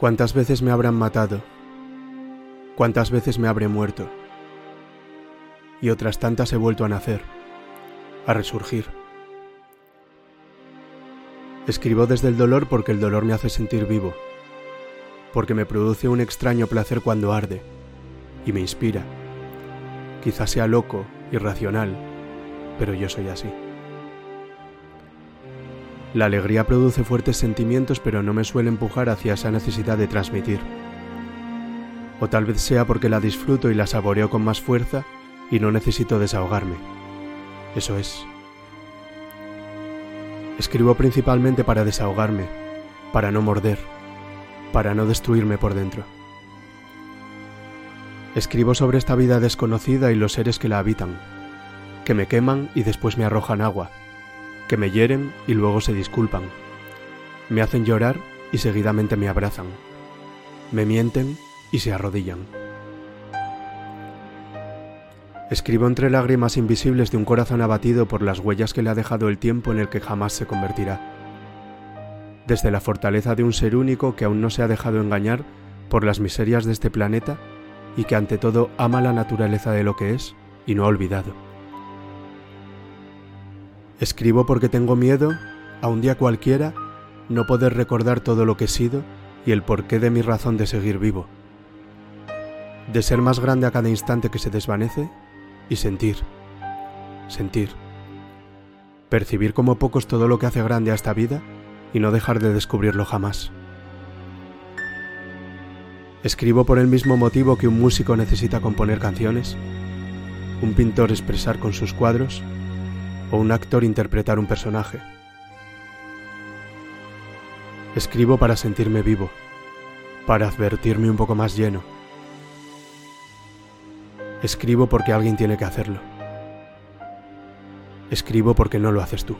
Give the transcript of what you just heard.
¿Cuántas veces me habrán matado? ¿Cuántas veces me habré muerto? Y otras tantas he vuelto a nacer, a resurgir. Escribo desde el dolor porque el dolor me hace sentir vivo, porque me produce un extraño placer cuando arde y me inspira. Quizás sea loco, irracional, pero yo soy así. La alegría produce fuertes sentimientos pero no me suele empujar hacia esa necesidad de transmitir. O tal vez sea porque la disfruto y la saboreo con más fuerza y no necesito desahogarme. Eso es. Escribo principalmente para desahogarme, para no morder, para no destruirme por dentro. Escribo sobre esta vida desconocida y los seres que la habitan, que me queman y después me arrojan agua, que me hieren y luego se disculpan. Me hacen llorar y seguidamente me abrazan. Me mienten y se arrodillan. Escribo entre lágrimas invisibles de un corazón abatido por las huellas que le ha dejado el tiempo en el que jamás se convertirá. Desde la fortaleza de un ser único que aún no se ha dejado engañar por las miserias de este planeta y que ante todo ama la naturaleza de lo que es y no ha olvidado. Escribo porque tengo miedo, a un día cualquiera, no poder recordar todo lo que he sido y el porqué de mi razón de seguir vivo. De ser más grande a cada instante que se desvanece y sentir, sentir. Percibir como pocos todo lo que hace grande a esta vida y no dejar de descubrirlo jamás. Escribo por el mismo motivo que un músico necesita componer canciones, un pintor expresar con sus cuadros o un actor interpretar un personaje. Escribo para sentirme vivo, para advertirme un poco más lleno. Escribo porque alguien tiene que hacerlo. Escribo porque no lo haces tú.